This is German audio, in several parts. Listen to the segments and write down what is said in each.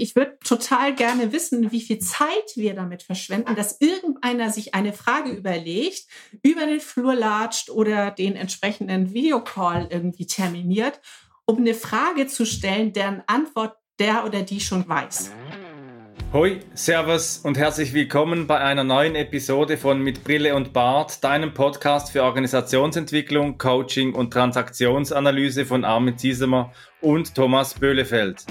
Ich würde total gerne wissen, wie viel Zeit wir damit verschwenden, dass irgendeiner sich eine Frage überlegt, über den Flur latscht oder den entsprechenden Videocall irgendwie terminiert, um eine Frage zu stellen, deren Antwort der oder die schon weiß. Hoi, Servus und herzlich willkommen bei einer neuen Episode von Mit Brille und Bart, deinem Podcast für Organisationsentwicklung, Coaching und Transaktionsanalyse von Armin Ziesemer und Thomas Böhlefeld.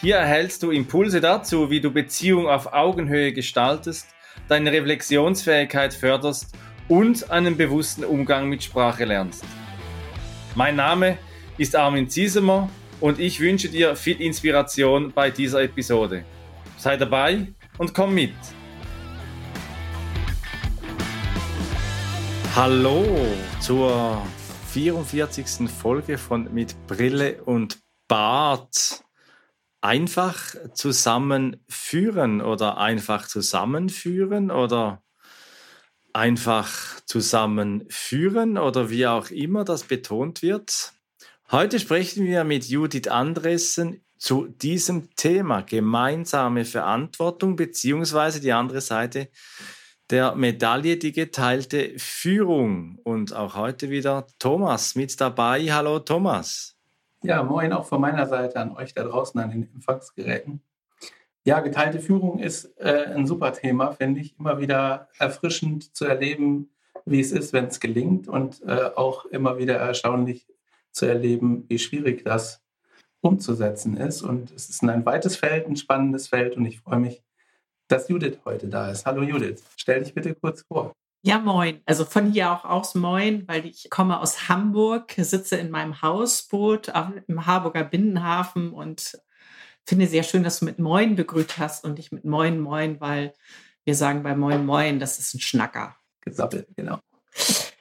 Hier erhältst du Impulse dazu, wie du Beziehung auf Augenhöhe gestaltest, deine Reflexionsfähigkeit förderst und einen bewussten Umgang mit Sprache lernst. Mein Name ist Armin Ziesemer und ich wünsche dir viel Inspiration bei dieser Episode. Sei dabei und komm mit! Hallo zur 44. Folge von Mit Brille und Bart einfach zusammenführen oder einfach zusammenführen oder einfach zusammenführen oder wie auch immer das betont wird. Heute sprechen wir mit Judith Andressen zu diesem Thema gemeinsame Verantwortung beziehungsweise die andere Seite der Medaille, die geteilte Führung. Und auch heute wieder Thomas mit dabei. Hallo Thomas. Ja, moin auch von meiner Seite an euch da draußen an den Empfangsgeräten. Ja, geteilte Führung ist äh, ein super Thema, finde ich. Immer wieder erfrischend zu erleben, wie es ist, wenn es gelingt und äh, auch immer wieder erstaunlich zu erleben, wie schwierig das umzusetzen ist. Und es ist ein weites Feld, ein spannendes Feld und ich freue mich, dass Judith heute da ist. Hallo Judith, stell dich bitte kurz vor. Ja, moin. Also von hier auch aus moin, weil ich komme aus Hamburg, sitze in meinem Hausboot im Harburger Binnenhafen und finde sehr schön, dass du mit Moin begrüßt hast und nicht mit Moin Moin, weil wir sagen bei Moin Moin, das ist ein Schnacker. Gesappelt, genau.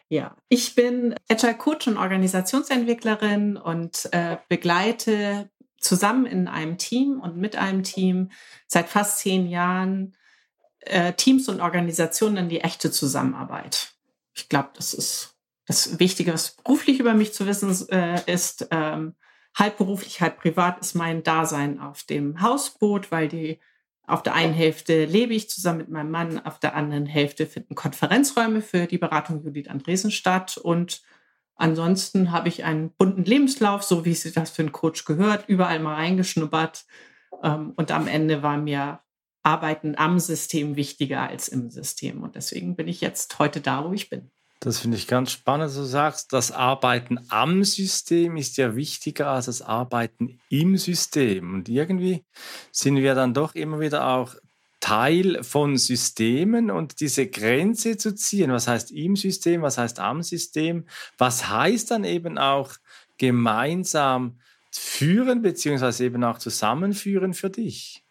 Ja, ich bin Agile Coach und Organisationsentwicklerin und äh, begleite zusammen in einem Team und mit einem Team seit fast zehn Jahren äh, Teams und Organisationen in die echte Zusammenarbeit. Ich glaube, das ist das Wichtige, was beruflich über mich zu wissen äh, ist. Ähm, halb beruflich, halb privat ist mein Dasein auf dem Hausboot, weil die auf der einen Hälfte lebe ich zusammen mit meinem Mann, auf der anderen Hälfte finden Konferenzräume für die Beratung Judith Andresen statt und ansonsten habe ich einen bunten Lebenslauf, so wie sich das für einen Coach gehört, überall mal reingeschnuppert ähm, und am Ende war mir Arbeiten am System wichtiger als im System. Und deswegen bin ich jetzt heute da, wo ich bin. Das finde ich ganz spannend, du sagst, das Arbeiten am System ist ja wichtiger als das Arbeiten im System. Und irgendwie sind wir dann doch immer wieder auch Teil von Systemen und diese Grenze zu ziehen. Was heißt im System, was heißt am System? Was heißt dann eben auch gemeinsam führen, beziehungsweise eben auch zusammenführen für dich?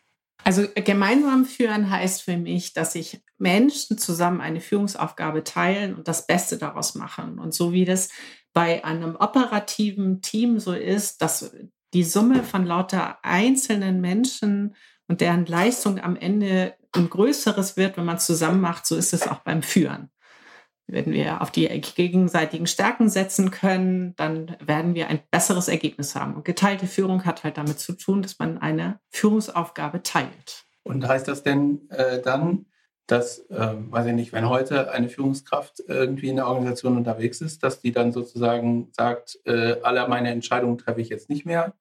Also gemeinsam führen heißt für mich, dass sich Menschen zusammen eine Führungsaufgabe teilen und das Beste daraus machen. Und so wie das bei einem operativen Team so ist, dass die Summe von lauter einzelnen Menschen und deren Leistung am Ende ein größeres wird, wenn man es zusammen macht, so ist es auch beim Führen. Wenn wir auf die gegenseitigen Stärken setzen können, dann werden wir ein besseres Ergebnis haben. Und geteilte Führung hat halt damit zu tun, dass man eine Führungsaufgabe teilt. Und heißt das denn äh, dann, dass, äh, weiß ich nicht, wenn heute eine Führungskraft irgendwie in der Organisation unterwegs ist, dass die dann sozusagen sagt, äh, alle meine Entscheidungen treffe ich jetzt nicht mehr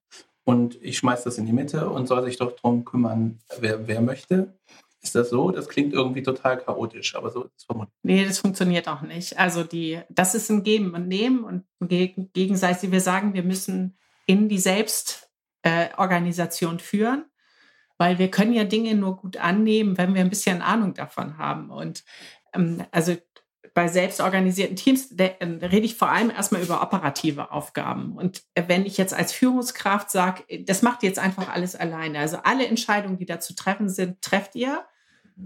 und ich schmeiße das in die Mitte und soll sich doch darum kümmern, wer, wer möchte? Ist das so? Das klingt irgendwie total chaotisch, aber so ist es vermutlich. Nee, das funktioniert auch nicht. Also die, das ist ein Geben und Nehmen und gegen, gegenseitig. Wir sagen, wir müssen in die Selbstorganisation äh, führen, weil wir können ja Dinge nur gut annehmen, wenn wir ein bisschen Ahnung davon haben. Und ähm, also bei selbstorganisierten Teams äh, rede ich vor allem erstmal über operative Aufgaben. Und wenn ich jetzt als Führungskraft sage, das macht ihr jetzt einfach alles alleine. Also alle Entscheidungen, die da zu treffen sind, trefft ihr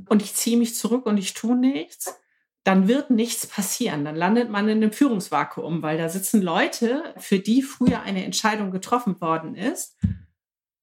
und ich ziehe mich zurück und ich tue nichts, dann wird nichts passieren. Dann landet man in einem Führungsvakuum, weil da sitzen Leute, für die früher eine Entscheidung getroffen worden ist.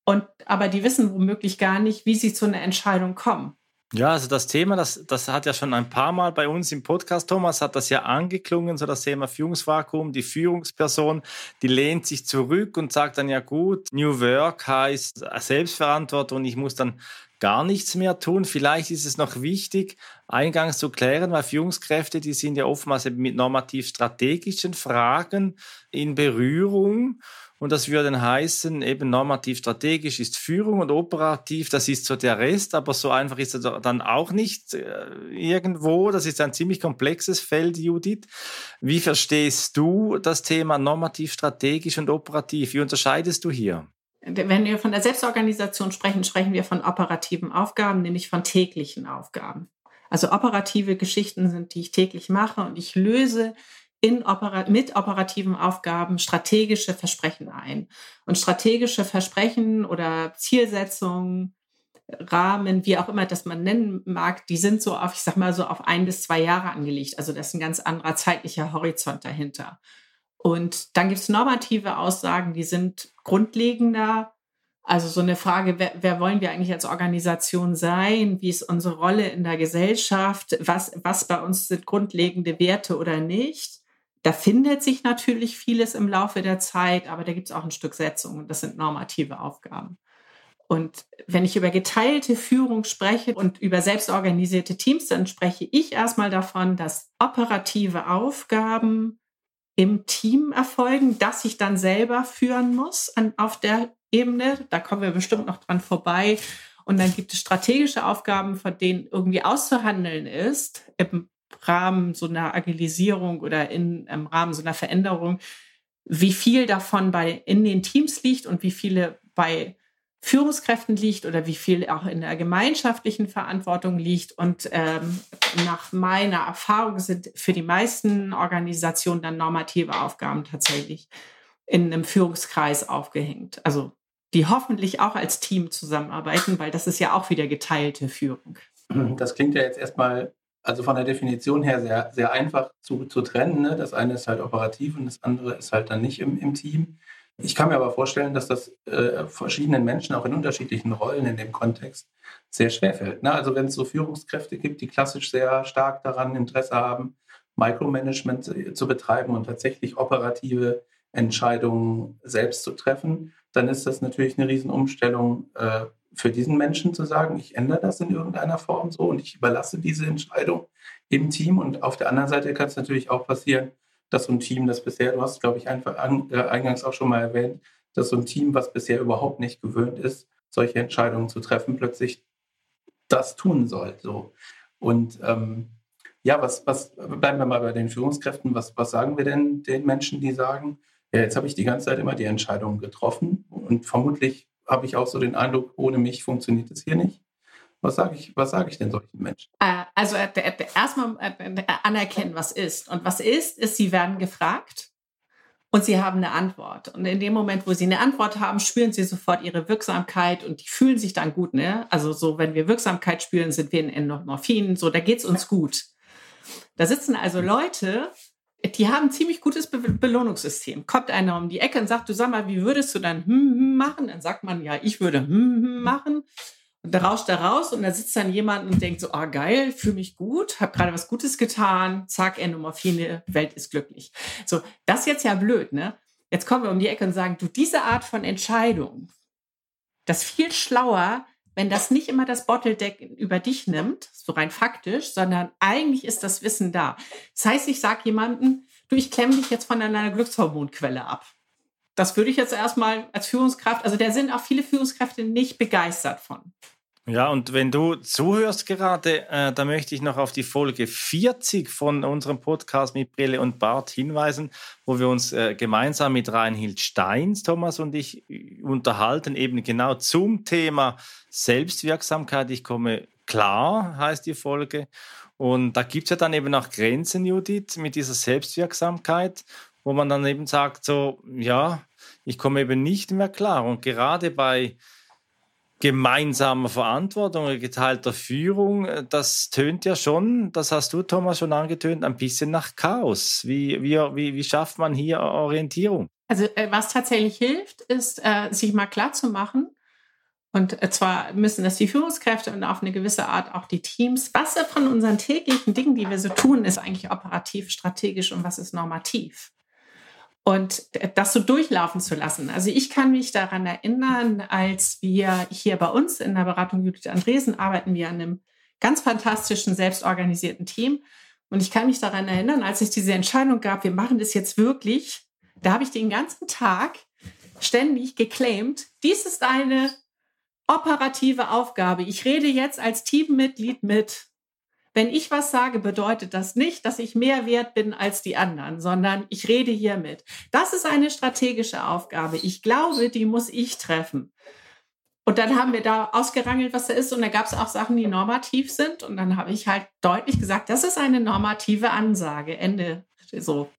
Und, aber die wissen womöglich gar nicht, wie sie zu einer Entscheidung kommen. Ja, also das Thema, das, das hat ja schon ein paar Mal bei uns im Podcast, Thomas, hat das ja angeklungen, so das Thema Führungsvakuum. Die Führungsperson, die lehnt sich zurück und sagt dann ja gut, New Work heißt Selbstverantwortung, ich muss dann gar nichts mehr tun. Vielleicht ist es noch wichtig, eingangs zu klären, weil Führungskräfte, die sind ja oftmals mit normativ-strategischen Fragen in Berührung. Und das würde dann heißen, eben normativ strategisch ist Führung und operativ, das ist so der Rest, aber so einfach ist es dann auch nicht äh, irgendwo. Das ist ein ziemlich komplexes Feld, Judith. Wie verstehst du das Thema normativ strategisch und operativ? Wie unterscheidest du hier? Wenn wir von der Selbstorganisation sprechen, sprechen wir von operativen Aufgaben, nämlich von täglichen Aufgaben. Also operative Geschichten sind, die ich täglich mache und ich löse Opera mit operativen Aufgaben strategische Versprechen ein. Und strategische Versprechen oder Zielsetzungen, Rahmen, wie auch immer das man nennen mag, die sind so auf, ich sag mal, so auf ein bis zwei Jahre angelegt. Also das ist ein ganz anderer zeitlicher Horizont dahinter. Und dann gibt es normative Aussagen, die sind grundlegender. Also so eine Frage, wer, wer, wollen wir eigentlich als Organisation sein? Wie ist unsere Rolle in der Gesellschaft? Was, was bei uns sind grundlegende Werte oder nicht? Da findet sich natürlich vieles im Laufe der Zeit, aber da gibt es auch ein Stück Setzung und das sind normative Aufgaben. Und wenn ich über geteilte Führung spreche und über selbstorganisierte Teams, dann spreche ich erstmal davon, dass operative Aufgaben im Team erfolgen, dass ich dann selber führen muss an, auf der Ebene. Da kommen wir bestimmt noch dran vorbei. Und dann gibt es strategische Aufgaben, von denen irgendwie auszuhandeln ist, im Rahmen so einer Agilisierung oder in, im Rahmen so einer Veränderung, wie viel davon bei, in den Teams liegt und wie viele bei Führungskräften liegt oder wie viel auch in der gemeinschaftlichen Verantwortung liegt. Und ähm, nach meiner Erfahrung sind für die meisten Organisationen dann normative Aufgaben tatsächlich in einem Führungskreis aufgehängt. Also die hoffentlich auch als Team zusammenarbeiten, weil das ist ja auch wieder geteilte Führung. Das klingt ja jetzt erstmal also von der Definition her sehr, sehr einfach zu, zu trennen. Ne? Das eine ist halt operativ und das andere ist halt dann nicht im, im Team. Ich kann mir aber vorstellen, dass das äh, verschiedenen Menschen auch in unterschiedlichen Rollen in dem Kontext sehr schwer fällt. Ne? Also wenn es so Führungskräfte gibt, die klassisch sehr stark daran Interesse haben, Micromanagement zu betreiben und tatsächlich operative Entscheidungen selbst zu treffen, dann ist das natürlich eine Riesenumstellung äh, für diesen Menschen zu sagen, ich ändere das in irgendeiner Form so und ich überlasse diese Entscheidung im Team. Und auf der anderen Seite kann es natürlich auch passieren, dass so ein Team, das bisher, du hast, glaube ich, einfach an, äh, eingangs auch schon mal erwähnt, dass so ein Team, was bisher überhaupt nicht gewöhnt ist, solche Entscheidungen zu treffen, plötzlich das tun soll. So. Und ähm, ja, was, was bleiben wir mal bei den Führungskräften? Was, was sagen wir denn den Menschen, die sagen, ja, jetzt habe ich die ganze Zeit immer die Entscheidung getroffen und vermutlich habe ich auch so den Eindruck, ohne mich funktioniert es hier nicht. Was sage ich, was ich denn solchen Menschen? Äh, also äh, erstmal äh, anerkennen, was ist. Und was ist, ist, sie werden gefragt und sie haben eine Antwort. Und in dem Moment, wo sie eine Antwort haben, spüren sie sofort ihre Wirksamkeit und die fühlen sich dann gut. Ne? Also so, wenn wir Wirksamkeit spüren, sind wir in Endorphin, so, da geht es uns gut. Da sitzen also Leute, die haben ein ziemlich gutes Be Belohnungssystem. Kommt einer um die Ecke und sagt, du sag mal, wie würdest du dann hm, hm machen? Dann sagt man, ja, ich würde hm, hm machen. Da rauscht er raus und da sitzt dann jemand und denkt so, ah geil, fühle mich gut, habe gerade was Gutes getan, zack, Endomorphine, Welt ist glücklich. So, das ist jetzt ja blöd, ne? Jetzt kommen wir um die Ecke und sagen, du, diese Art von Entscheidung, das ist viel schlauer, wenn das nicht immer das Bottledeck über dich nimmt, so rein faktisch, sondern eigentlich ist das Wissen da. Das heißt, ich sage jemandem, du, ich klemme dich jetzt von deiner Glückshormonquelle ab. Das würde ich jetzt erstmal als Führungskraft, also da sind auch viele Führungskräfte nicht begeistert von. Ja, und wenn du zuhörst gerade, äh, da möchte ich noch auf die Folge 40 von unserem Podcast mit Brille und Bart hinweisen, wo wir uns äh, gemeinsam mit Reinhild Steins, Thomas und ich, unterhalten, eben genau zum Thema Selbstwirksamkeit. Ich komme klar, heißt die Folge. Und da gibt es ja dann eben auch Grenzen, Judith, mit dieser Selbstwirksamkeit, wo man dann eben sagt, so, ja, ich komme eben nicht mehr klar. Und gerade bei gemeinsamer Verantwortung geteilter Führung, äh, das tönt ja schon, das hast du, Thomas, schon angetönt, ein bisschen nach Chaos. Wie, wie, wie, wie schafft man hier Orientierung? Also äh, was tatsächlich hilft, ist, äh, sich mal klar zu machen, Und zwar müssen das die Führungskräfte und auf eine gewisse Art auch die Teams. Was von unseren täglichen Dingen, die wir so tun, ist eigentlich operativ, strategisch und was ist normativ? Und das so durchlaufen zu lassen. Also ich kann mich daran erinnern, als wir hier bei uns in der Beratung Judith Andresen arbeiten wir an einem ganz fantastischen, selbstorganisierten Team. Und ich kann mich daran erinnern, als es diese Entscheidung gab, wir machen das jetzt wirklich, da habe ich den ganzen Tag ständig geclaimed, dies ist eine operative Aufgabe. Ich rede jetzt als Teammitglied mit. Wenn ich was sage, bedeutet das nicht, dass ich mehr wert bin als die anderen, sondern ich rede hier mit. Das ist eine strategische Aufgabe. Ich glaube, die muss ich treffen. Und dann haben wir da ausgerangelt, was da ist. Und da gab es auch Sachen, die normativ sind. Und dann habe ich halt deutlich gesagt, das ist eine normative Ansage. Ende. So.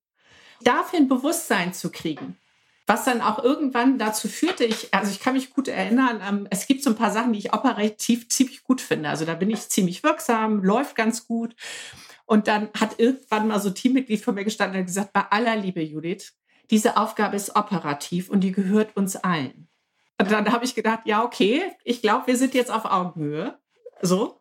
Dafür ein Bewusstsein zu kriegen was dann auch irgendwann dazu führte, ich, also ich kann mich gut erinnern, ähm, es gibt so ein paar Sachen, die ich operativ ziemlich gut finde. Also da bin ich ziemlich wirksam, läuft ganz gut. Und dann hat irgendwann mal so ein Teammitglied von mir gestanden und gesagt, bei aller Liebe, Judith, diese Aufgabe ist operativ und die gehört uns allen. Und dann habe ich gedacht, ja, okay, ich glaube, wir sind jetzt auf Augenhöhe. So.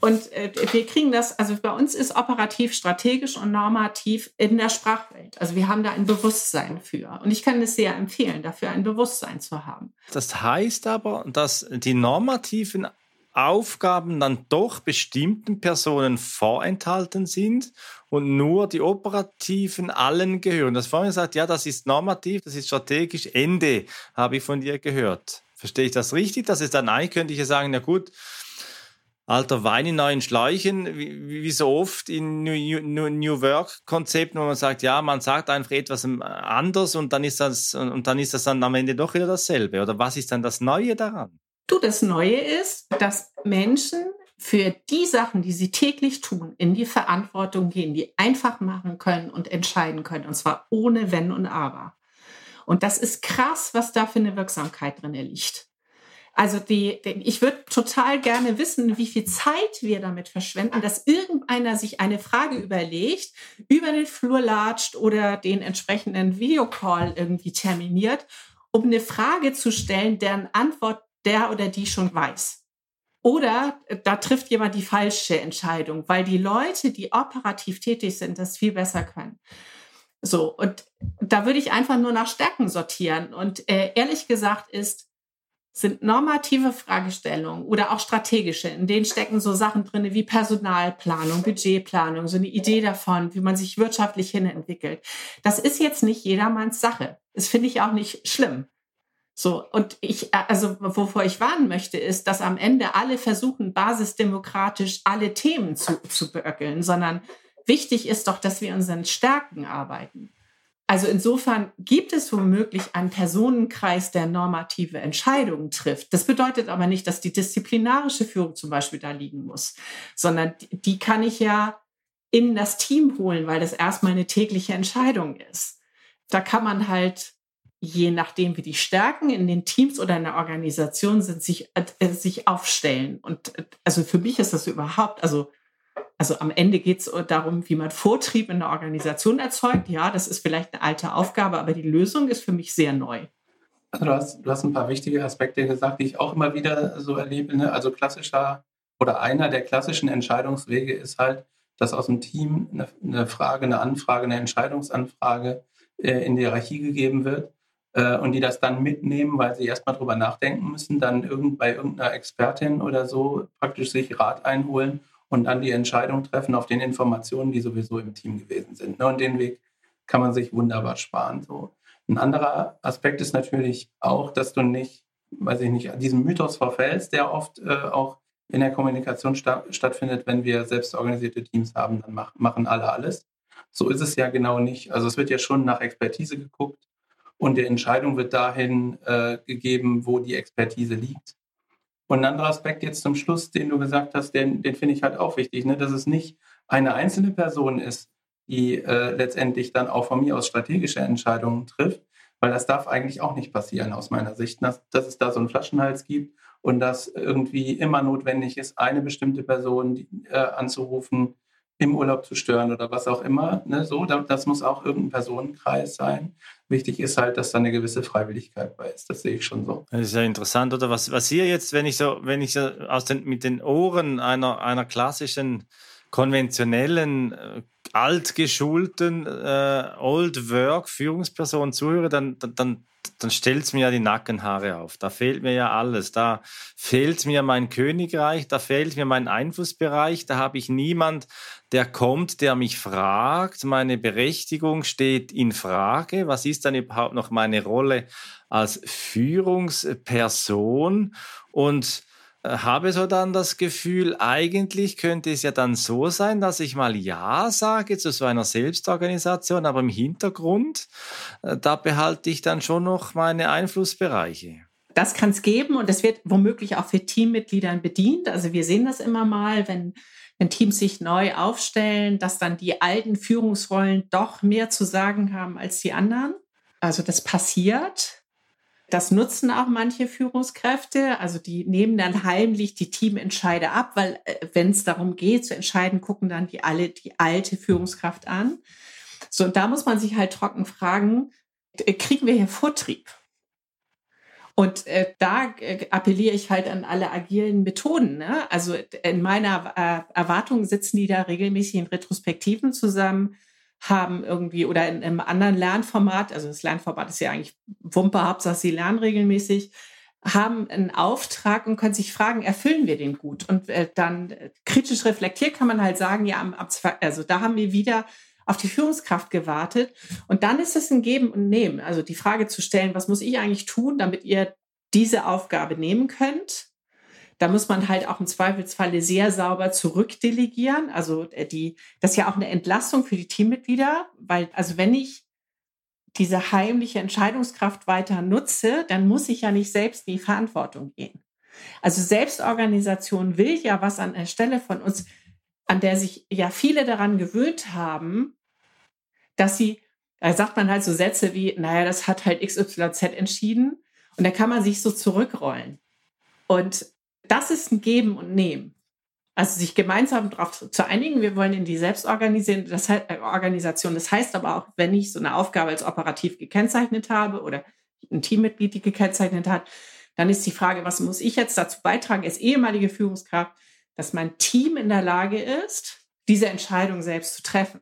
Und äh, wir kriegen das, also bei uns ist operativ, strategisch und normativ in der Sprachwelt. Also wir haben da ein Bewusstsein für. Und ich kann es sehr empfehlen, dafür ein Bewusstsein zu haben. Das heißt aber, dass die normativen Aufgaben dann doch bestimmten Personen vorenthalten sind und nur die operativen allen gehören. Das vorhin gesagt, ja, das ist normativ, das ist strategisch, Ende, habe ich von dir gehört. Verstehe ich das richtig? Das ist dann eigentlich, könnte ich ja sagen, na gut, alter Wein in neuen Schläuchen, wie, wie so oft in New, New, New Work-Konzepten, wo man sagt, ja, man sagt einfach etwas anders und dann ist das und dann ist das dann am Ende doch wieder dasselbe. Oder was ist dann das Neue daran? Du, das Neue ist, dass Menschen für die Sachen, die sie täglich tun, in die Verantwortung gehen, die einfach machen können und entscheiden können. Und zwar ohne Wenn und Aber. Und das ist krass, was da für eine Wirksamkeit drin liegt. Also die, ich würde total gerne wissen, wie viel Zeit wir damit verschwenden, dass irgendeiner sich eine Frage überlegt, über den Flur latscht oder den entsprechenden Videocall irgendwie terminiert, um eine Frage zu stellen, deren Antwort der oder die schon weiß. Oder äh, da trifft jemand die falsche Entscheidung, weil die Leute, die operativ tätig sind, das viel besser können. So, und da würde ich einfach nur nach Stärken sortieren. Und äh, ehrlich gesagt ist sind normative Fragestellungen oder auch strategische. In denen stecken so Sachen drin wie Personalplanung, Budgetplanung, so eine Idee davon, wie man sich wirtschaftlich hinentwickelt. Das ist jetzt nicht jedermanns Sache. Das finde ich auch nicht schlimm. So, und ich, also, wovor ich warnen möchte, ist, dass am Ende alle versuchen, basisdemokratisch alle Themen zu, zu beöckeln, sondern wichtig ist doch, dass wir unseren Stärken arbeiten. Also insofern gibt es womöglich einen Personenkreis, der normative Entscheidungen trifft. Das bedeutet aber nicht, dass die disziplinarische Führung zum Beispiel da liegen muss, sondern die kann ich ja in das Team holen, weil das erstmal eine tägliche Entscheidung ist. Da kann man halt, je nachdem, wie die Stärken in den Teams oder in der Organisation sind, sich, äh, sich aufstellen. Und äh, also für mich ist das überhaupt, also also am Ende geht es darum, wie man Vortrieb in der Organisation erzeugt. Ja, das ist vielleicht eine alte Aufgabe, aber die Lösung ist für mich sehr neu. Also du hast, du hast ein paar wichtige Aspekte gesagt, die ich auch immer wieder so erlebe. Ne? Also klassischer oder einer der klassischen Entscheidungswege ist halt, dass aus dem Team eine, eine Frage, eine Anfrage, eine Entscheidungsanfrage äh, in die Hierarchie gegeben wird äh, und die das dann mitnehmen, weil sie erstmal drüber nachdenken müssen, dann irgend, bei irgendeiner Expertin oder so praktisch sich Rat einholen und dann die Entscheidung treffen auf den Informationen, die sowieso im Team gewesen sind. Ne? Und den Weg kann man sich wunderbar sparen. So. Ein anderer Aspekt ist natürlich auch, dass du nicht, weiß ich nicht, diesem Mythos verfällst, der oft äh, auch in der Kommunikation sta stattfindet, wenn wir selbstorganisierte Teams haben, dann mach, machen alle alles. So ist es ja genau nicht. Also es wird ja schon nach Expertise geguckt und die Entscheidung wird dahin äh, gegeben, wo die Expertise liegt. Und ein anderer Aspekt jetzt zum Schluss, den du gesagt hast, den, den finde ich halt auch wichtig, ne? dass es nicht eine einzelne Person ist, die äh, letztendlich dann auch von mir aus strategische Entscheidungen trifft, weil das darf eigentlich auch nicht passieren aus meiner Sicht, dass, dass es da so einen Flaschenhals gibt und dass irgendwie immer notwendig ist, eine bestimmte Person äh, anzurufen, im Urlaub zu stören oder was auch immer. Ne? So, das muss auch irgendein Personenkreis sein. Wichtig ist halt, dass da eine gewisse Freiwilligkeit bei ist. Das sehe ich schon so. Das ist ja interessant, oder? Was, was hier jetzt, wenn ich so, wenn ich so aus den, mit den Ohren einer, einer klassischen, konventionellen, äh, altgeschulten äh, Old Work Führungsperson zuhöre, dann, dann, dann dann stellt es mir ja die Nackenhaare auf. Da fehlt mir ja alles. Da fehlt mir mein Königreich, da fehlt mir mein Einflussbereich. Da habe ich niemand, der kommt, der mich fragt. Meine Berechtigung steht in Frage. Was ist dann überhaupt noch meine Rolle als Führungsperson? Und äh, habe so dann das Gefühl, eigentlich könnte es ja dann so sein, dass ich mal Ja sage zu so einer Selbstorganisation, aber im Hintergrund, äh, da behalte ich dann schon noch meine Einflussbereiche. Das kann es geben und das wird womöglich auch für Teammitgliedern bedient. Also wir sehen das immer mal, wenn, wenn Teams sich neu aufstellen, dass dann die alten Führungsrollen doch mehr zu sagen haben als die anderen. Also das passiert. Das nutzen auch manche Führungskräfte. Also die nehmen dann heimlich die Teamentscheide ab, weil äh, wenn es darum geht zu entscheiden, gucken dann die alle die alte Führungskraft an. So, und da muss man sich halt trocken fragen, äh, kriegen wir hier Vortrieb? Und äh, da äh, appelliere ich halt an alle agilen Methoden. Ne? Also in meiner äh, Erwartung sitzen die da regelmäßig in Retrospektiven zusammen, haben irgendwie oder in einem anderen Lernformat, also das Lernformat ist ja eigentlich Wumpe, Hauptsache sie lernen regelmäßig, haben einen Auftrag und können sich fragen, erfüllen wir den gut? Und äh, dann äh, kritisch reflektiert kann man halt sagen, ja, am, also da haben wir wieder auf die Führungskraft gewartet. Und dann ist es ein Geben und Nehmen. Also die Frage zu stellen, was muss ich eigentlich tun, damit ihr diese Aufgabe nehmen könnt? Da muss man halt auch im Zweifelsfalle sehr sauber zurückdelegieren. Also äh, die, das ist ja auch eine Entlastung für die Teammitglieder, weil, also wenn ich diese heimliche Entscheidungskraft weiter nutze, dann muss ich ja nicht selbst in die Verantwortung gehen. Also Selbstorganisation will ja was an der Stelle von uns, an der sich ja viele daran gewöhnt haben, dass sie, da sagt man halt so Sätze wie, naja, das hat halt XYZ entschieden. Und da kann man sich so zurückrollen. Und das ist ein Geben und Nehmen. Also sich gemeinsam darauf zu einigen, wir wollen in die Selbstorganisation, äh. Das heißt aber auch, wenn ich so eine Aufgabe als operativ gekennzeichnet habe oder ein Teammitglied die gekennzeichnet hat, dann ist die Frage, was muss ich jetzt dazu beitragen, als ehemalige Führungskraft, dass mein Team in der Lage ist, diese Entscheidung selbst zu treffen.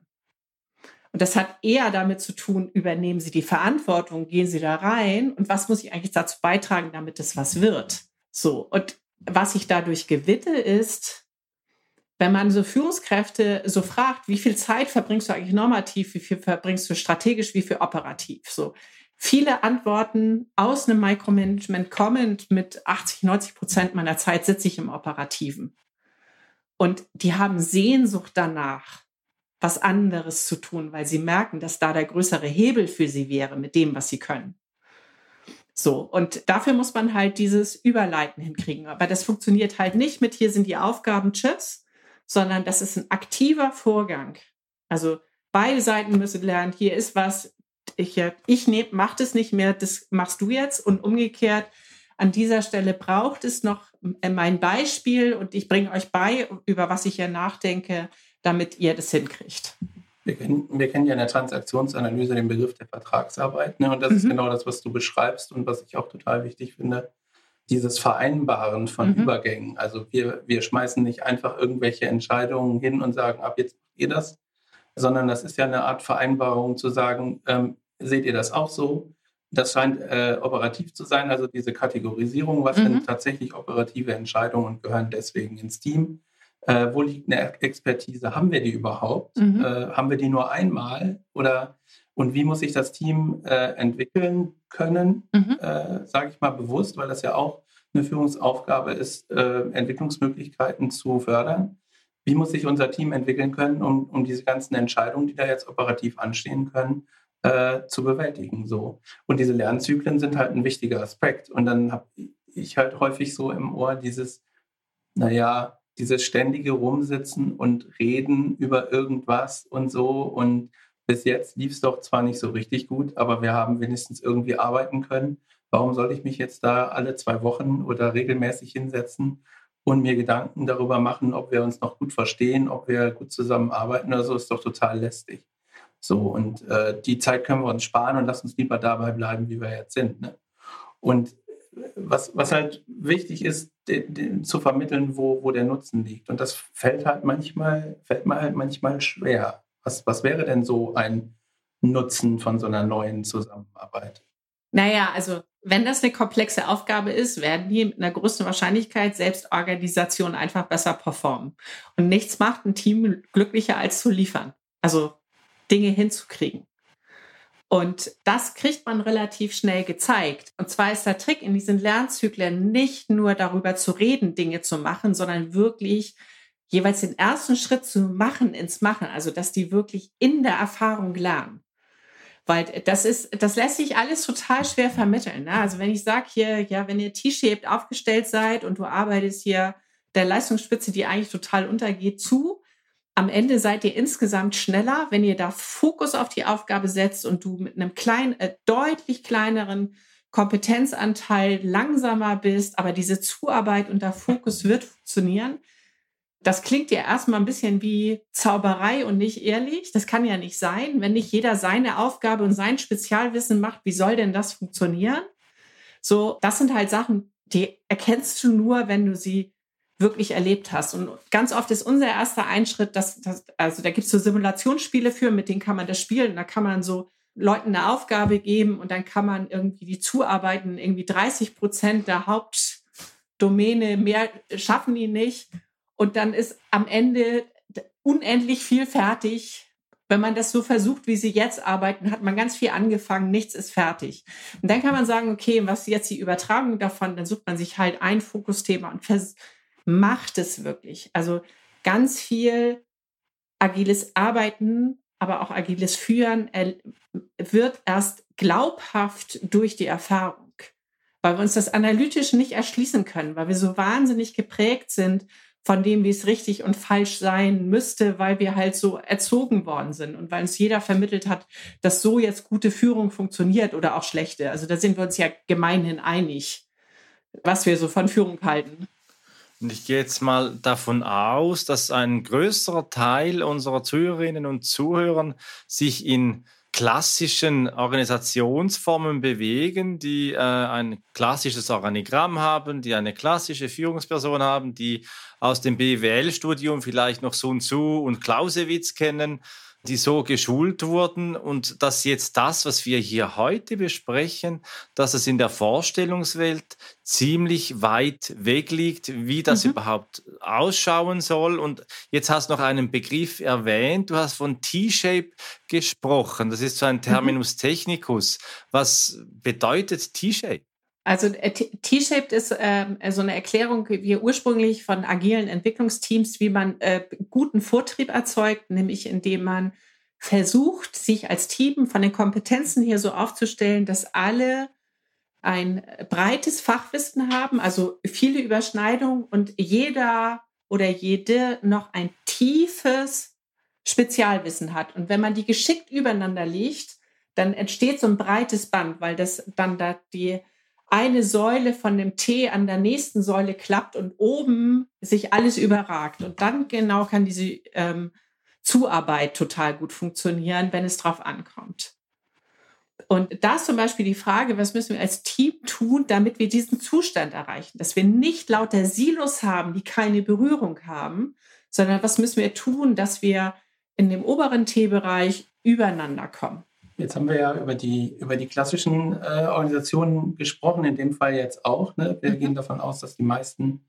Und das hat eher damit zu tun, übernehmen Sie die Verantwortung, gehen Sie da rein und was muss ich eigentlich dazu beitragen, damit es was wird. So. Und was ich dadurch gewinne, ist, wenn man so Führungskräfte so fragt, wie viel Zeit verbringst du eigentlich normativ, wie viel verbringst du strategisch, wie viel operativ? So viele Antworten aus einem Micromanagement kommend mit 80, 90 Prozent meiner Zeit sitze ich im Operativen. Und die haben Sehnsucht danach, was anderes zu tun, weil sie merken, dass da der größere Hebel für sie wäre mit dem, was sie können. So, und dafür muss man halt dieses Überleiten hinkriegen. Aber das funktioniert halt nicht mit, hier sind die Aufgaben, tschüss, sondern das ist ein aktiver Vorgang. Also beide Seiten müssen lernen, hier ist was, ich, ich ne, mach das nicht mehr, das machst du jetzt. Und umgekehrt, an dieser Stelle braucht es noch mein Beispiel und ich bringe euch bei, über was ich hier nachdenke, damit ihr das hinkriegt. Wir kennen, wir kennen ja in der Transaktionsanalyse den Begriff der Vertragsarbeit. Ne? Und das mhm. ist genau das, was du beschreibst und was ich auch total wichtig finde. Dieses Vereinbaren von mhm. Übergängen. Also wir, wir schmeißen nicht einfach irgendwelche Entscheidungen hin und sagen, ab jetzt macht ihr das, sondern das ist ja eine Art Vereinbarung zu sagen, ähm, seht ihr das auch so? Das scheint äh, operativ zu sein, also diese Kategorisierung, was mhm. sind tatsächlich operative Entscheidungen und gehören deswegen ins Team. Äh, wo liegt eine Expertise? Haben wir die überhaupt? Mhm. Äh, haben wir die nur einmal? Oder und wie muss sich das Team äh, entwickeln können, mhm. Äh, sage ich mal bewusst, weil das ja auch eine Führungsaufgabe ist, äh, Entwicklungsmöglichkeiten zu fördern. Wie muss sich unser Team entwickeln können, um, um diese ganzen Entscheidungen, die da jetzt operativ anstehen können, äh, zu bewältigen? So. Und diese Lernzyklen sind halt ein wichtiger Aspekt. Und dann habe ich halt häufig so im Ohr dieses, naja, dieses ständige Rumsitzen und Reden über irgendwas und so. Und bis jetzt lief es doch zwar nicht so richtig gut, aber wir haben wenigstens irgendwie arbeiten können. Warum soll ich mich jetzt da alle zwei Wochen oder regelmäßig hinsetzen und mir Gedanken darüber machen, ob wir uns noch gut verstehen, ob wir gut zusammenarbeiten oder so, ist doch total lästig. So, und äh, die Zeit können wir uns sparen und lass uns lieber dabei bleiben, wie wir jetzt sind. Ne? Und was, was halt wichtig ist, de, de, zu vermitteln, wo, wo der Nutzen liegt. Und das fällt halt manchmal, fällt mir halt manchmal schwer. Was, was wäre denn so ein Nutzen von so einer neuen Zusammenarbeit? Naja, also wenn das eine komplexe Aufgabe ist, werden die mit einer größten Wahrscheinlichkeit Selbstorganisation einfach besser performen. Und nichts macht ein Team glücklicher als zu liefern. Also Dinge hinzukriegen. Und das kriegt man relativ schnell gezeigt. Und zwar ist der Trick in diesen Lernzyklen nicht nur darüber zu reden, Dinge zu machen, sondern wirklich jeweils den ersten Schritt zu machen ins Machen. Also, dass die wirklich in der Erfahrung lernen. Weil das ist, das lässt sich alles total schwer vermitteln. Ne? Also wenn ich sage hier, ja, wenn ihr T-shaped aufgestellt seid und du arbeitest hier der Leistungsspitze, die eigentlich total untergeht, zu, am Ende seid ihr insgesamt schneller, wenn ihr da Fokus auf die Aufgabe setzt und du mit einem kleinen, äh, deutlich kleineren Kompetenzanteil langsamer bist, aber diese Zuarbeit und der Fokus wird funktionieren, das klingt ja erstmal ein bisschen wie Zauberei und nicht ehrlich. Das kann ja nicht sein. Wenn nicht jeder seine Aufgabe und sein Spezialwissen macht, wie soll denn das funktionieren? So, das sind halt Sachen, die erkennst du nur, wenn du sie wirklich erlebt hast. Und ganz oft ist unser erster Einschritt, dass, dass also da gibt es so Simulationsspiele für, mit denen kann man das spielen. Da kann man so Leuten eine Aufgabe geben und dann kann man irgendwie die zuarbeiten. Irgendwie 30 Prozent der Hauptdomäne mehr schaffen die nicht. Und dann ist am Ende unendlich viel fertig. Wenn man das so versucht, wie sie jetzt arbeiten, hat man ganz viel angefangen, nichts ist fertig. Und dann kann man sagen, okay, was jetzt die Übertragung davon? Dann sucht man sich halt ein Fokusthema und macht es wirklich. Also ganz viel agiles Arbeiten, aber auch agiles Führen wird erst glaubhaft durch die Erfahrung, weil wir uns das analytisch nicht erschließen können, weil wir so wahnsinnig geprägt sind von dem, wie es richtig und falsch sein müsste, weil wir halt so erzogen worden sind und weil uns jeder vermittelt hat, dass so jetzt gute Führung funktioniert oder auch schlechte. Also da sind wir uns ja gemeinhin einig, was wir so von Führung halten. Und ich gehe jetzt mal davon aus, dass ein größerer Teil unserer Zuhörerinnen und Zuhörer sich in klassischen Organisationsformen bewegen, die äh, ein klassisches Organigramm haben, die eine klassische Führungsperson haben, die aus dem BWL-Studium vielleicht noch Sun Tzu und Clausewitz kennen die so geschult wurden und dass jetzt das, was wir hier heute besprechen, dass es in der Vorstellungswelt ziemlich weit weg liegt, wie das mhm. überhaupt ausschauen soll. Und jetzt hast du noch einen Begriff erwähnt, du hast von T-Shape gesprochen. Das ist so ein mhm. Terminus technicus. Was bedeutet T-Shape? Also äh, T-Shaped ist ähm, so eine Erklärung, wie ursprünglich von agilen Entwicklungsteams, wie man äh, guten Vortrieb erzeugt, nämlich indem man versucht, sich als Team von den Kompetenzen hier so aufzustellen, dass alle ein breites Fachwissen haben, also viele Überschneidungen und jeder oder jede noch ein tiefes Spezialwissen hat. Und wenn man die geschickt übereinander legt, dann entsteht so ein breites Band, weil das dann da die eine Säule von dem T an der nächsten Säule klappt und oben sich alles überragt. Und dann genau kann diese ähm, Zuarbeit total gut funktionieren, wenn es drauf ankommt. Und da ist zum Beispiel die Frage, was müssen wir als Team tun, damit wir diesen Zustand erreichen, dass wir nicht lauter Silos haben, die keine Berührung haben, sondern was müssen wir tun, dass wir in dem oberen T-Bereich übereinander kommen. Jetzt haben wir ja über die, über die klassischen äh, Organisationen gesprochen, in dem Fall jetzt auch. Ne? Wir mhm. gehen davon aus, dass die meisten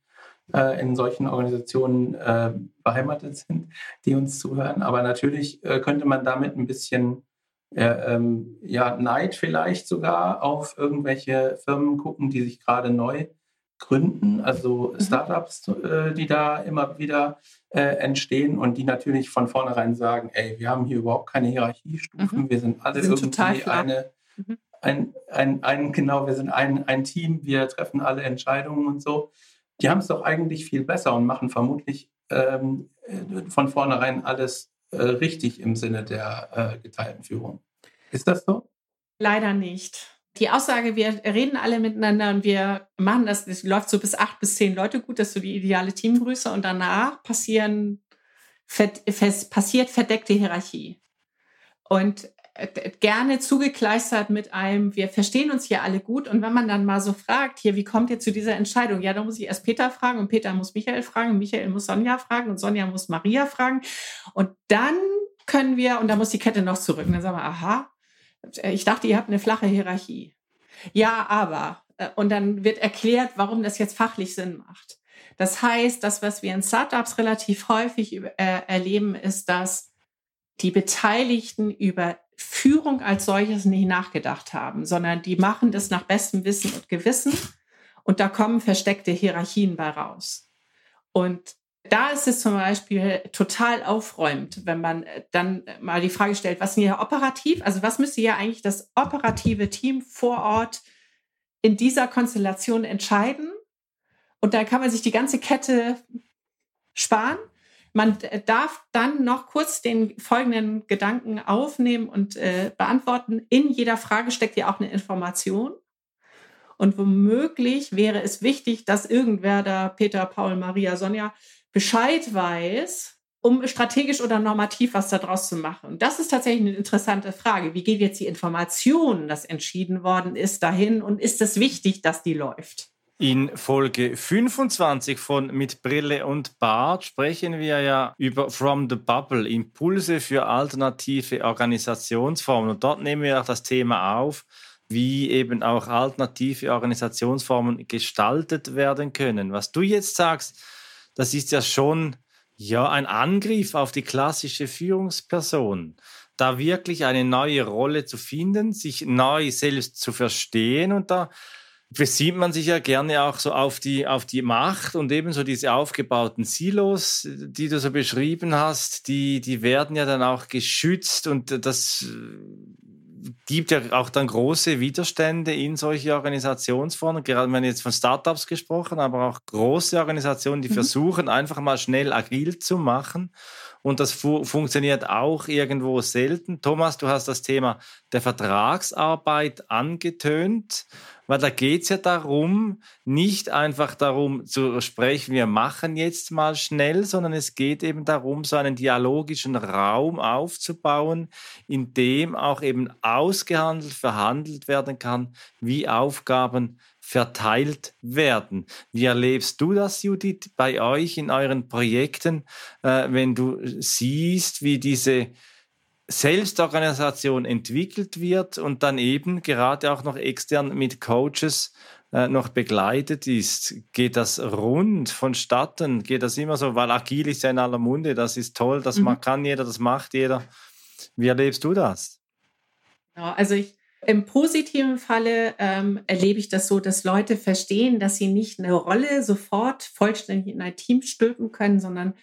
äh, in solchen Organisationen äh, beheimatet sind, die uns zuhören. Aber natürlich äh, könnte man damit ein bisschen äh, ähm, ja, Neid vielleicht sogar auf irgendwelche Firmen gucken, die sich gerade neu gründen, also mhm. Startups, äh, die da immer wieder äh, entstehen und die natürlich von vornherein sagen, ey, wir haben hier überhaupt keine Hierarchiestufen, mhm. wir sind alle sind irgendwie eine, mhm. ein, ein, ein, genau, wir sind ein, ein Team, wir treffen alle Entscheidungen und so. Die haben es doch eigentlich viel besser und machen vermutlich ähm, äh, von vornherein alles äh, richtig im Sinne der äh, geteilten Führung. Ist das so? Leider nicht die Aussage, wir reden alle miteinander und wir machen das, das läuft so bis acht bis zehn Leute gut, das ist so die ideale Teamgröße und danach passieren, passiert verdeckte Hierarchie. Und äh, gerne zugekleistert mit einem, wir verstehen uns hier alle gut. Und wenn man dann mal so fragt, hier, wie kommt ihr zu dieser Entscheidung? Ja, da muss ich erst Peter fragen und Peter muss Michael fragen und Michael muss Sonja fragen und Sonja muss Maria fragen. Und dann können wir, und da muss die Kette noch zurück. Und dann sagen wir, aha, ich dachte, ihr habt eine flache Hierarchie. Ja, aber. Äh, und dann wird erklärt, warum das jetzt fachlich Sinn macht. Das heißt, das, was wir in Startups relativ häufig äh, erleben, ist, dass die Beteiligten über Führung als solches nicht nachgedacht haben, sondern die machen das nach bestem Wissen und Gewissen und da kommen versteckte Hierarchien bei raus. Und da ist es zum Beispiel total aufräumend, wenn man dann mal die Frage stellt, was ist hier operativ? Also was müsste ja eigentlich das operative Team vor Ort in dieser Konstellation entscheiden? Und da kann man sich die ganze Kette sparen man darf dann noch kurz den folgenden Gedanken aufnehmen und äh, beantworten. In jeder Frage steckt ja auch eine Information. Und womöglich wäre es wichtig, dass irgendwer da, Peter, Paul, Maria, Sonja, Bescheid weiß, um strategisch oder normativ was daraus zu machen. Das ist tatsächlich eine interessante Frage. Wie geht jetzt die Information, dass entschieden worden ist, dahin? Und ist es wichtig, dass die läuft? In Folge 25 von Mit Brille und Bart sprechen wir ja über From the Bubble, Impulse für alternative Organisationsformen. Und dort nehmen wir auch das Thema auf, wie eben auch alternative Organisationsformen gestaltet werden können. Was du jetzt sagst, das ist ja schon ja ein Angriff auf die klassische Führungsperson da wirklich eine neue Rolle zu finden, sich neu selbst zu verstehen. Und da besieht man sich ja gerne auch so auf die, auf die Macht und ebenso diese aufgebauten Silos, die du so beschrieben hast, die, die werden ja dann auch geschützt. Und das gibt ja auch dann große Widerstände in solche Organisationsformen. Gerade wenn jetzt von Startups gesprochen, aber auch große Organisationen, die mhm. versuchen einfach mal schnell agil zu machen. Und das fu funktioniert auch irgendwo selten. Thomas, du hast das Thema der Vertragsarbeit angetönt. Weil da geht es ja darum, nicht einfach darum zu sprechen, wir machen jetzt mal schnell, sondern es geht eben darum, so einen dialogischen Raum aufzubauen, in dem auch eben ausgehandelt, verhandelt werden kann, wie Aufgaben verteilt werden. Wie erlebst du das, Judith, bei euch in euren Projekten, äh, wenn du siehst, wie diese Selbstorganisation entwickelt wird und dann eben gerade auch noch extern mit Coaches äh, noch begleitet ist. Geht das rund vonstatten? Geht das immer so, weil agil ist ja in aller Munde, das ist toll, das mhm. kann jeder, das macht jeder. Wie erlebst du das? Ja, also ich, im positiven Falle ähm, erlebe ich das so, dass Leute verstehen, dass sie nicht eine Rolle sofort vollständig in ein Team stülpen können, sondern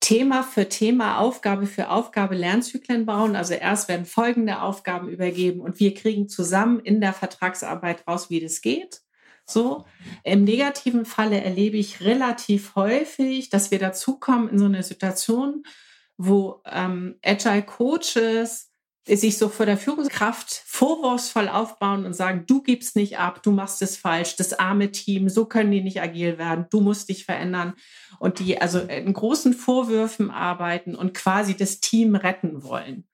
Thema für Thema, Aufgabe für Aufgabe Lernzyklen bauen. Also erst werden folgende Aufgaben übergeben und wir kriegen zusammen in der Vertragsarbeit raus, wie das geht. So. Im negativen Falle erlebe ich relativ häufig, dass wir dazukommen in so eine Situation, wo ähm, Agile Coaches sich so vor der Führungskraft vorwurfsvoll aufbauen und sagen, du gibst nicht ab, du machst es falsch, das arme Team, so können die nicht agil werden, du musst dich verändern. Und die also in großen Vorwürfen arbeiten und quasi das Team retten wollen.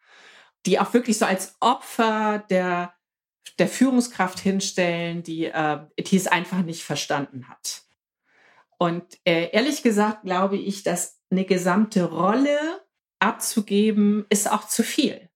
Die auch wirklich so als Opfer der, der Führungskraft hinstellen, die, äh, die es einfach nicht verstanden hat. Und äh, ehrlich gesagt glaube ich, dass eine gesamte Rolle abzugeben, ist auch zu viel.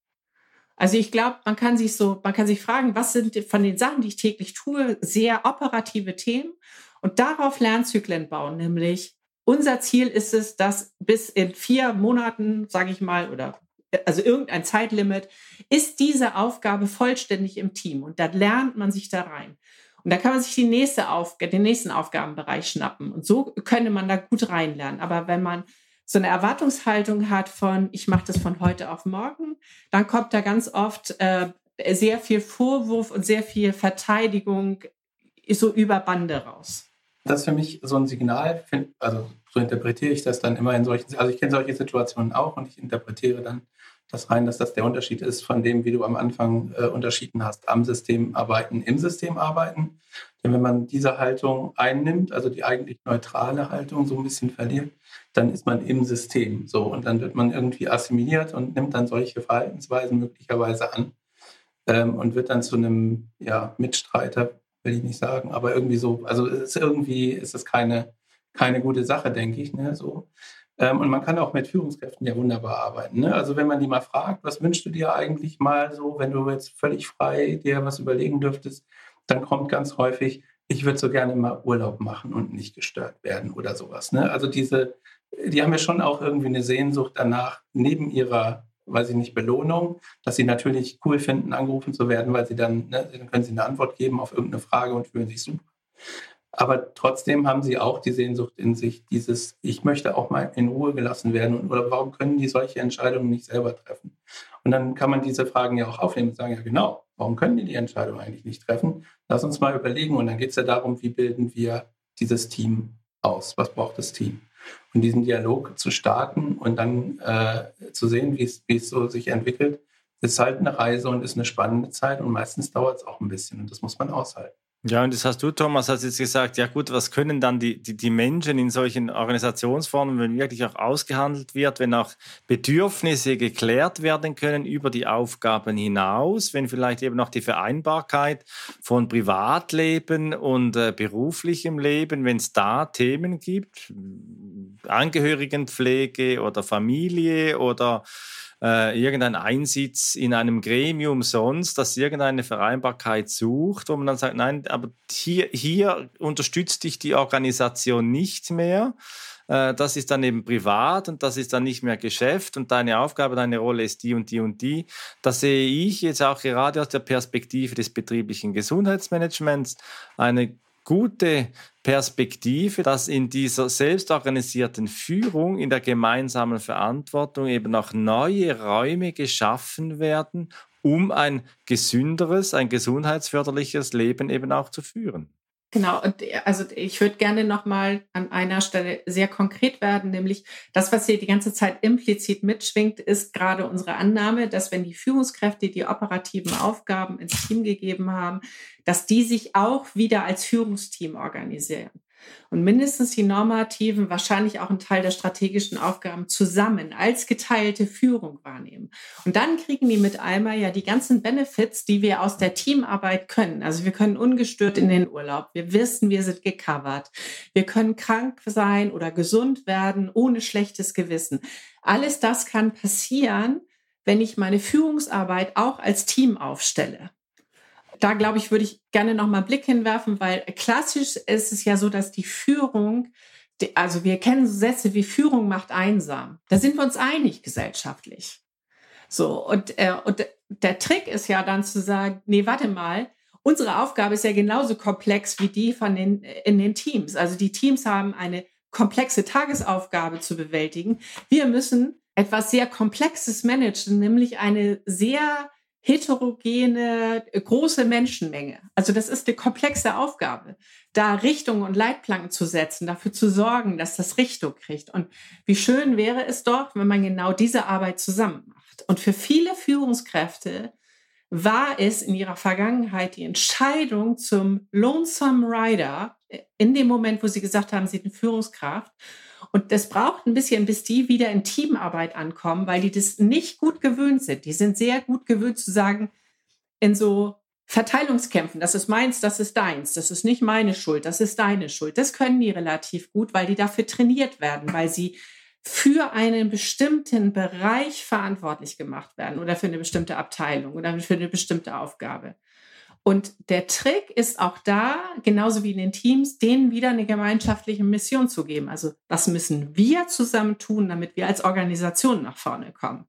Also ich glaube, man kann sich so, man kann sich fragen, was sind von den Sachen, die ich täglich tue, sehr operative Themen und darauf Lernzyklen bauen, nämlich unser Ziel ist es, dass bis in vier Monaten, sage ich mal, oder also irgendein Zeitlimit, ist diese Aufgabe vollständig im Team und da lernt man sich da rein. Und da kann man sich die nächste Auf den nächsten Aufgabenbereich schnappen. Und so könnte man da gut reinlernen. Aber wenn man so eine Erwartungshaltung hat von, ich mache das von heute auf morgen, dann kommt da ganz oft äh, sehr viel Vorwurf und sehr viel Verteidigung so über Bande raus. Das ist für mich so ein Signal, also so interpretiere ich das dann immer in solchen, also ich kenne solche Situationen auch und ich interpretiere dann das rein, dass das der Unterschied ist von dem, wie du am Anfang äh, unterschieden hast, am System arbeiten, im System arbeiten. Denn wenn man diese Haltung einnimmt, also die eigentlich neutrale Haltung so ein bisschen verliert, dann ist man im System so und dann wird man irgendwie assimiliert und nimmt dann solche Verhaltensweisen möglicherweise an ähm, und wird dann zu einem ja, Mitstreiter, will ich nicht sagen, aber irgendwie so, also ist irgendwie ist es keine, keine gute Sache, denke ich. Ne, so. Ähm, und man kann auch mit Führungskräften ja wunderbar arbeiten. Ne? Also wenn man die mal fragt, was wünschst du dir eigentlich mal so, wenn du jetzt völlig frei dir was überlegen dürftest, dann kommt ganz häufig, ich würde so gerne mal Urlaub machen und nicht gestört werden oder sowas. Ne? Also diese, die haben ja schon auch irgendwie eine Sehnsucht danach, neben ihrer, weiß ich nicht, Belohnung, dass sie natürlich cool finden, angerufen zu werden, weil sie dann, ne, dann können sie eine Antwort geben auf irgendeine Frage und fühlen sich super. Aber trotzdem haben sie auch die Sehnsucht in sich, dieses, ich möchte auch mal in Ruhe gelassen werden. Oder warum können die solche Entscheidungen nicht selber treffen? Und dann kann man diese Fragen ja auch aufnehmen und sagen, ja genau, warum können die die Entscheidung eigentlich nicht treffen? Lass uns mal überlegen. Und dann geht es ja darum, wie bilden wir dieses Team aus? Was braucht das Team? Und diesen Dialog zu starten und dann äh, zu sehen, wie es so sich entwickelt, ist halt eine Reise und ist eine spannende Zeit und meistens dauert es auch ein bisschen und das muss man aushalten. Ja, und das hast du, Thomas, hast jetzt gesagt, ja gut, was können dann die, die, die Menschen in solchen Organisationsformen, wenn wirklich auch ausgehandelt wird, wenn auch Bedürfnisse geklärt werden können über die Aufgaben hinaus, wenn vielleicht eben noch die Vereinbarkeit von Privatleben und äh, beruflichem Leben, wenn es da Themen gibt, Angehörigenpflege oder Familie oder äh, irgendein Einsitz in einem Gremium sonst, das irgendeine Vereinbarkeit sucht, wo man dann sagt, nein, aber hier, hier unterstützt dich die Organisation nicht mehr. Äh, das ist dann eben privat und das ist dann nicht mehr Geschäft und deine Aufgabe, deine Rolle ist die und die und die. Das sehe ich jetzt auch gerade aus der Perspektive des betrieblichen Gesundheitsmanagements eine gute Perspektive, dass in dieser selbstorganisierten Führung, in der gemeinsamen Verantwortung eben auch neue Räume geschaffen werden, um ein gesünderes, ein gesundheitsförderliches Leben eben auch zu führen. Genau, und also ich würde gerne nochmal an einer Stelle sehr konkret werden, nämlich das, was hier die ganze Zeit implizit mitschwingt, ist gerade unsere Annahme, dass wenn die Führungskräfte die operativen Aufgaben ins Team gegeben haben, dass die sich auch wieder als Führungsteam organisieren und mindestens die normativen, wahrscheinlich auch einen Teil der strategischen Aufgaben zusammen als geteilte Führung wahrnehmen. Und dann kriegen die mit einmal ja die ganzen Benefits, die wir aus der Teamarbeit können. Also wir können ungestört in den Urlaub. Wir wissen, wir sind gecovert. Wir können krank sein oder gesund werden ohne schlechtes Gewissen. Alles das kann passieren, wenn ich meine Führungsarbeit auch als Team aufstelle da glaube ich, würde ich gerne noch mal einen Blick hinwerfen, weil klassisch ist es ja so, dass die Führung, also wir kennen Sätze wie Führung macht einsam. Da sind wir uns einig gesellschaftlich. So, und, äh, und der Trick ist ja dann zu sagen, nee, warte mal, unsere Aufgabe ist ja genauso komplex wie die von den, in den Teams. Also die Teams haben eine komplexe Tagesaufgabe zu bewältigen. Wir müssen etwas sehr Komplexes managen, nämlich eine sehr heterogene, äh, große Menschenmenge. Also das ist eine komplexe Aufgabe, da Richtungen und Leitplanken zu setzen, dafür zu sorgen, dass das Richtung kriegt. Und wie schön wäre es doch, wenn man genau diese Arbeit zusammen macht. Und für viele Führungskräfte war es in ihrer Vergangenheit die Entscheidung zum Lonesome Rider äh, in dem Moment, wo sie gesagt haben, sie sind Führungskraft und das braucht ein bisschen, bis die wieder in Teamarbeit ankommen, weil die das nicht gut gewöhnt sind. Die sind sehr gut gewöhnt zu sagen, in so Verteilungskämpfen, das ist meins, das ist deins, das ist nicht meine Schuld, das ist deine Schuld. Das können die relativ gut, weil die dafür trainiert werden, weil sie für einen bestimmten Bereich verantwortlich gemacht werden oder für eine bestimmte Abteilung oder für eine bestimmte Aufgabe. Und der Trick ist auch da, genauso wie in den Teams, denen wieder eine gemeinschaftliche Mission zu geben. Also was müssen wir zusammen tun, damit wir als Organisation nach vorne kommen?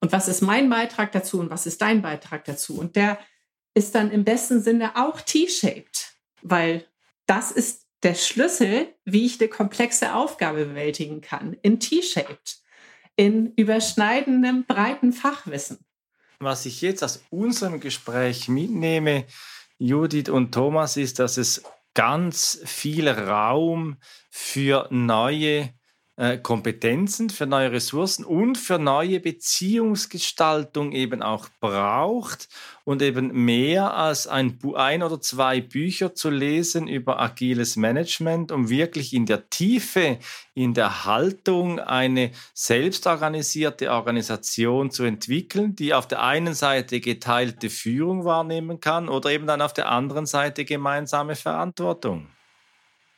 Und was ist mein Beitrag dazu und was ist dein Beitrag dazu? Und der ist dann im besten Sinne auch T-shaped, weil das ist der Schlüssel, wie ich eine komplexe Aufgabe bewältigen kann, in T-shaped, in überschneidendem, breiten Fachwissen was ich jetzt aus unserem Gespräch mitnehme, Judith und Thomas, ist, dass es ganz viel Raum für neue äh, Kompetenzen, für neue Ressourcen und für neue Beziehungsgestaltung eben auch braucht und eben mehr als ein, ein oder zwei Bücher zu lesen über agiles Management, um wirklich in der Tiefe, in der Haltung eine selbstorganisierte Organisation zu entwickeln, die auf der einen Seite geteilte Führung wahrnehmen kann oder eben dann auf der anderen Seite gemeinsame Verantwortung.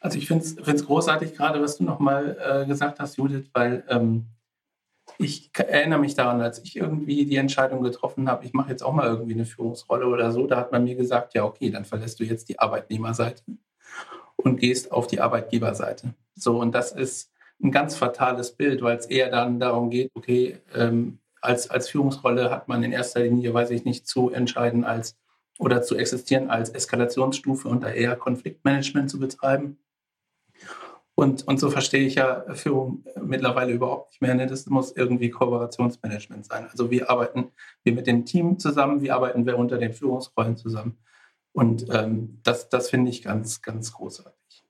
Also ich finde es großartig gerade, was du nochmal äh, gesagt hast, Judith, weil ähm, ich erinnere mich daran, als ich irgendwie die Entscheidung getroffen habe, ich mache jetzt auch mal irgendwie eine Führungsrolle oder so, da hat man mir gesagt, ja, okay, dann verlässt du jetzt die Arbeitnehmerseite und gehst auf die Arbeitgeberseite. So, und das ist ein ganz fatales Bild, weil es eher dann darum geht, okay, ähm, als, als Führungsrolle hat man in erster Linie, weiß ich nicht, zu entscheiden als oder zu existieren als Eskalationsstufe und da eher Konfliktmanagement zu betreiben. Und, und so verstehe ich ja Führung mittlerweile überhaupt nicht mehr. Ne? Das muss irgendwie Kooperationsmanagement sein. Also wie arbeiten wir mit dem Team zusammen, wie arbeiten wir unter den Führungsrollen zusammen. Und ähm, das, das finde ich ganz, ganz großartig.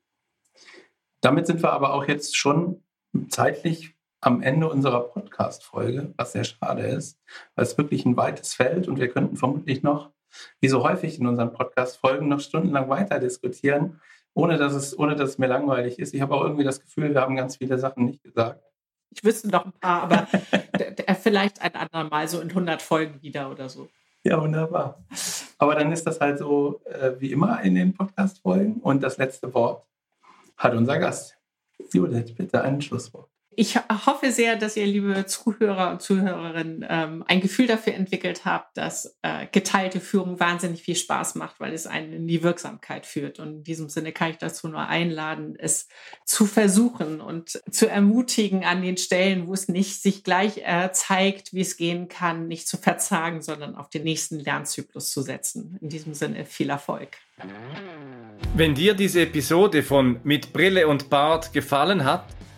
Damit sind wir aber auch jetzt schon zeitlich am Ende unserer Podcast-Folge, was sehr schade ist, weil es wirklich ein weites Feld und wir könnten vermutlich noch, wie so häufig in unseren Podcast-Folgen, noch stundenlang weiter diskutieren ohne dass es, ohne dass es mir langweilig ist. Ich habe auch irgendwie das Gefühl, wir haben ganz viele Sachen nicht gesagt. Ich wüsste noch ein paar, aber vielleicht ein andermal, so in 100 Folgen wieder oder so. Ja, wunderbar. Aber dann ist das halt so äh, wie immer in den Podcast-Folgen. Und das letzte Wort hat unser Gast. Judith, bitte ein Schlusswort. Ich hoffe sehr, dass ihr, liebe Zuhörer und Zuhörerinnen, ähm, ein Gefühl dafür entwickelt habt, dass äh, geteilte Führung wahnsinnig viel Spaß macht, weil es einen in die Wirksamkeit führt. Und in diesem Sinne kann ich dazu nur einladen, es zu versuchen und zu ermutigen an den Stellen, wo es nicht sich gleich äh, zeigt, wie es gehen kann, nicht zu verzagen, sondern auf den nächsten Lernzyklus zu setzen. In diesem Sinne viel Erfolg. Wenn dir diese Episode von Mit Brille und Bart gefallen hat,